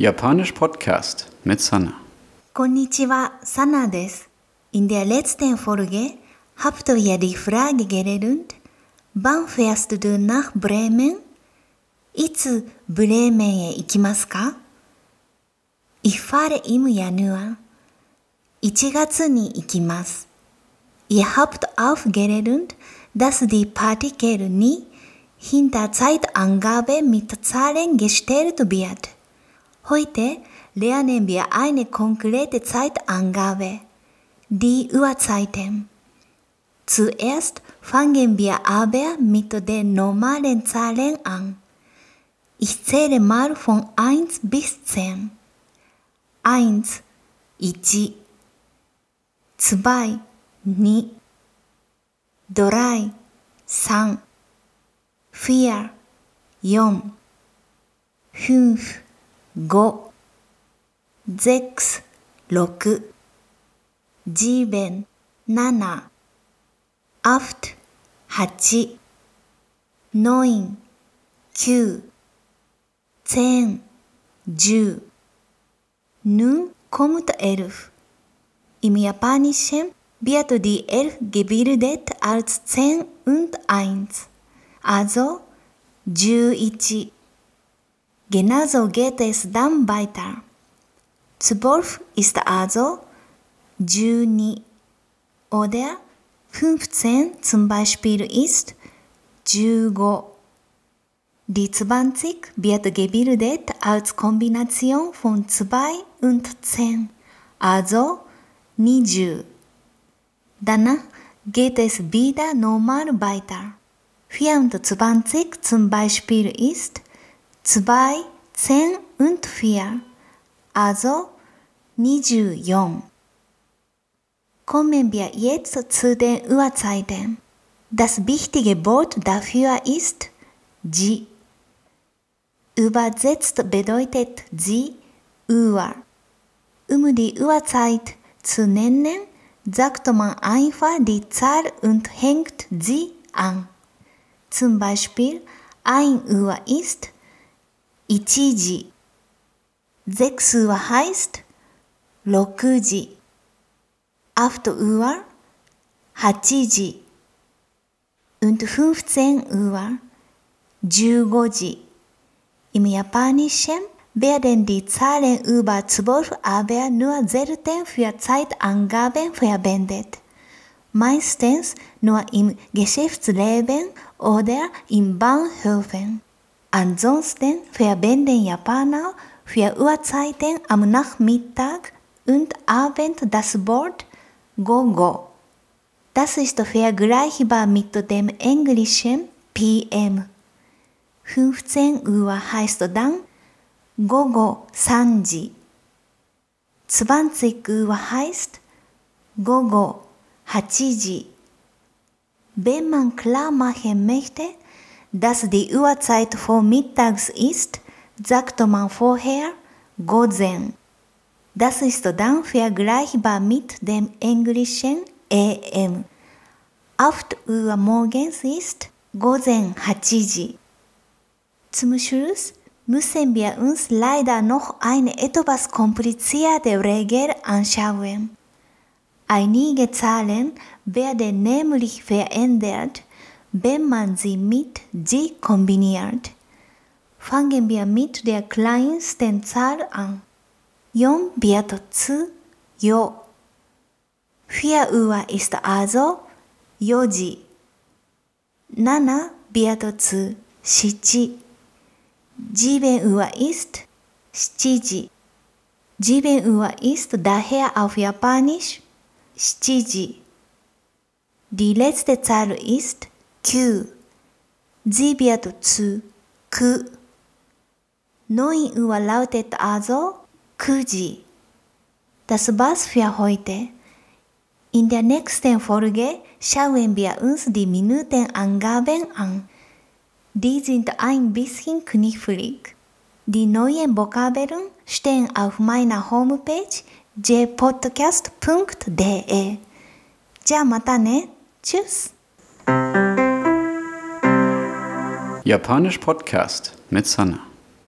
Japanisch Podcast mit Sana. こんにちは、サナです。In der letzten Folge habt ihr die Frage gelernt, wann fährst du nach Bremen? いつブレーメンへ行きますか Ich fahre im Januar. 1月に行きます。Ihr habt auch gelernt, dass die Partikel nie hinter Zeitangabe mit Zahlen gestellt wird. Heute lernen wir eine konkrete Zeitangabe, die Uhrzeiten. Zuerst fangen wir aber mit den normalen Zahlen an. Ich zähle mal von 1 bis 10. 1, 1, 2, 2, 3, 3, 4, 4, 5, 5 sechs, 6 sieben, 7 acht, 8 neun, 9 zehn, 10 Nun kommt 11. Im Japanischen wird die 11 gebildet als 10 und 1, also 11. Genauso geht es dann weiter. 12 ist also 12 oder 15 zum Beispiel ist 15. Die 20 wird gebildet als Kombination von 2 und 10, also 20. Danach geht es wieder normal weiter. 24 zum Beispiel ist 2, 10 und 4, also 24. Kommen wir jetzt zu den Uhrzeiten. Das wichtige Wort dafür ist Ji. Übersetzt bedeutet sie Uhr. Um die Uhrzeit zu nennen, sagt man einfach die Zahl und hängt sie an. Zum Beispiel 1 Uhr ist 1時。6 Uhr heißt 6時。8 Uhr 8時。und 15 Uhr 15時。Im Japanischen werden die Zahlen über 12 aber nur selten für Zeitangaben verwendet. Meistens nur im Geschäftsleben oder in Bahnhöfen. Ansonsten verwenden Japaner für Uhrzeiten am Nachmittag und Abend das Wort Gogo. Das ist vergleichbar mit dem englischen PM. 15 Uhr heißt dann Gogo 3時。20 Uhr heißt Gogo 8時。Wenn man klar machen möchte, dass die Uhrzeit vormittags ist, sagt man vorher Gozen. Das ist dann vergleichbar mit dem englischen AM. 8 Uhr morgens ist Gozen 8時。Zum Schluss müssen wir uns leider noch eine etwas komplizierte Regel anschauen. Einige Zahlen werden nämlich verändert, wenn man sie mit sie kombiniert. Fangen wir mit der kleinsten Zahl an. 4 wird zu Jo. 4 Uhr ist also Yoji. 7 wird zu Shichi. 7 Uhr ist Shichiji. 7 Uhr ist daher auf Japanisch Shichiji. Die letzte Zahl ist 9. Sie wird zu k. 9 Uhr lautet also Kuji. Das war's für heute. In der nächsten Folge schauen wir uns die Minutenangaben an. Die sind ein bisschen knifflig. Die neuen Vokabeln stehen auf meiner Homepage jpodcast.de. じゃあまたね。Tschüss. Japanisch Podcast mit Sana.